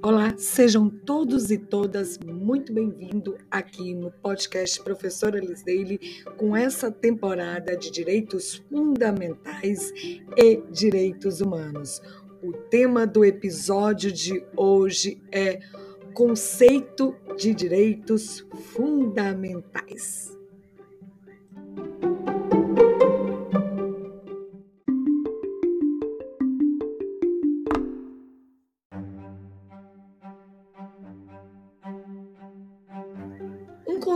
Olá, sejam todos e todas muito bem-vindos aqui no podcast Professora Lisdeile com essa temporada de Direitos Fundamentais e Direitos Humanos. O tema do episódio de hoje é Conceito de Direitos Fundamentais.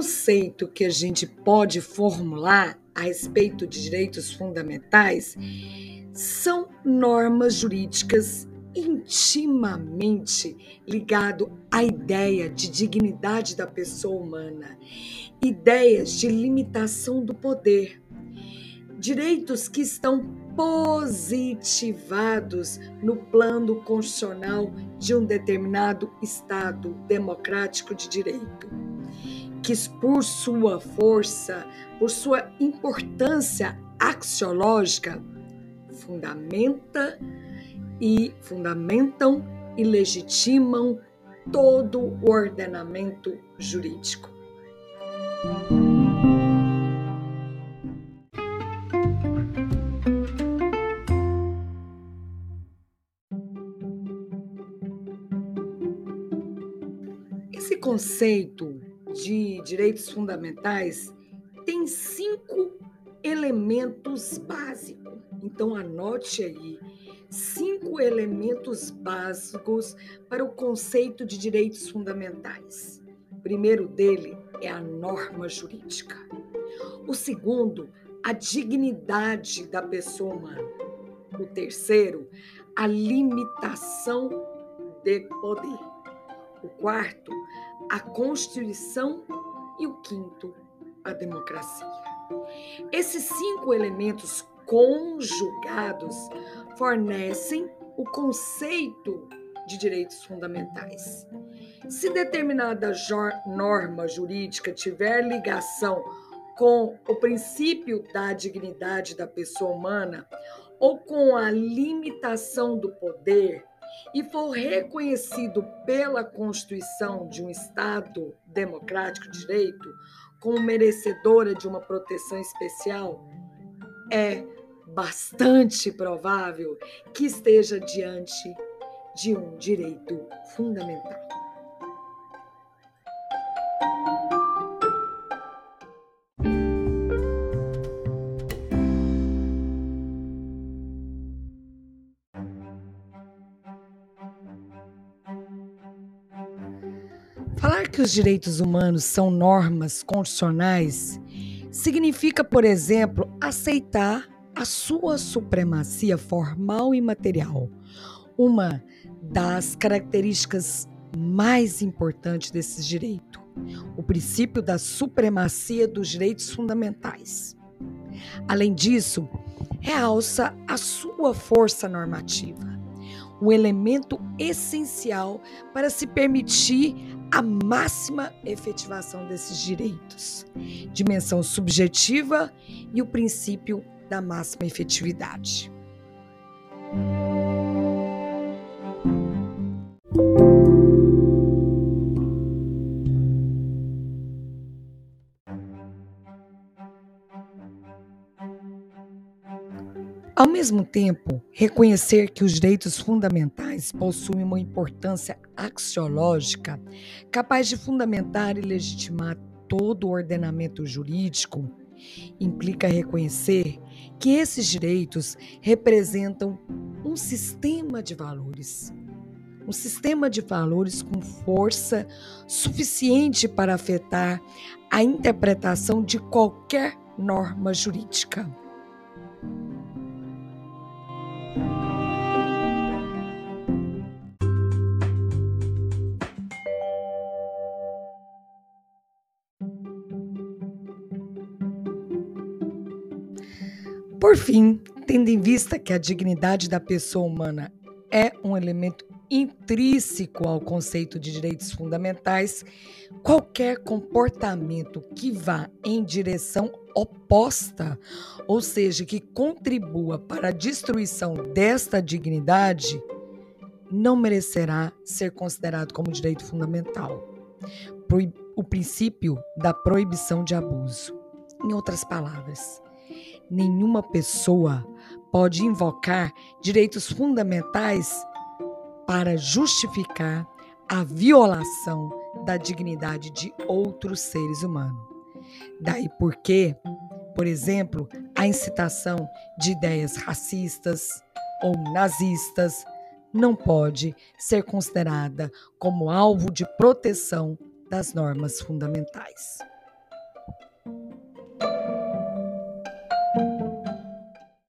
Conceito que a gente pode formular a respeito de direitos fundamentais são normas jurídicas intimamente ligado à ideia de dignidade da pessoa humana, ideias de limitação do poder, direitos que estão positivados no plano constitucional de um determinado Estado democrático de direito que por sua força, por sua importância axiológica, fundamenta e fundamentam e legitimam todo o ordenamento jurídico. Esse conceito de direitos fundamentais tem cinco elementos básicos. Então, anote aí cinco elementos básicos para o conceito de direitos fundamentais. O primeiro dele é a norma jurídica. O segundo, a dignidade da pessoa humana. O terceiro, a limitação de poder. O quarto, a Constituição e o quinto, a democracia. Esses cinco elementos conjugados fornecem o conceito de direitos fundamentais. Se determinada norma jurídica tiver ligação com o princípio da dignidade da pessoa humana ou com a limitação do poder, e for reconhecido pela Constituição de um Estado democrático de direito como merecedora de uma proteção especial, é bastante provável que esteja diante de um direito fundamental. Que os direitos humanos são normas constitucionais significa, por exemplo, aceitar a sua supremacia formal e material, uma das características mais importantes desses direitos, o princípio da supremacia dos direitos fundamentais. Além disso, realça a sua força normativa, o elemento essencial para se permitir a máxima efetivação desses direitos, dimensão subjetiva e o princípio da máxima efetividade. Ao mesmo tempo, reconhecer que os direitos fundamentais possuem uma importância axiológica capaz de fundamentar e legitimar todo o ordenamento jurídico implica reconhecer que esses direitos representam um sistema de valores. Um sistema de valores com força suficiente para afetar a interpretação de qualquer norma jurídica. Por fim, tendo em vista que a dignidade da pessoa humana é um elemento intrínseco ao conceito de direitos fundamentais, qualquer comportamento que vá em direção oposta, ou seja, que contribua para a destruição desta dignidade, não merecerá ser considerado como direito fundamental. O princípio da proibição de abuso. Em outras palavras, nenhuma pessoa pode invocar direitos fundamentais para justificar a violação da dignidade de outros seres humanos. Daí porque, por exemplo, a incitação de ideias racistas ou nazistas não pode ser considerada como alvo de proteção das normas fundamentais.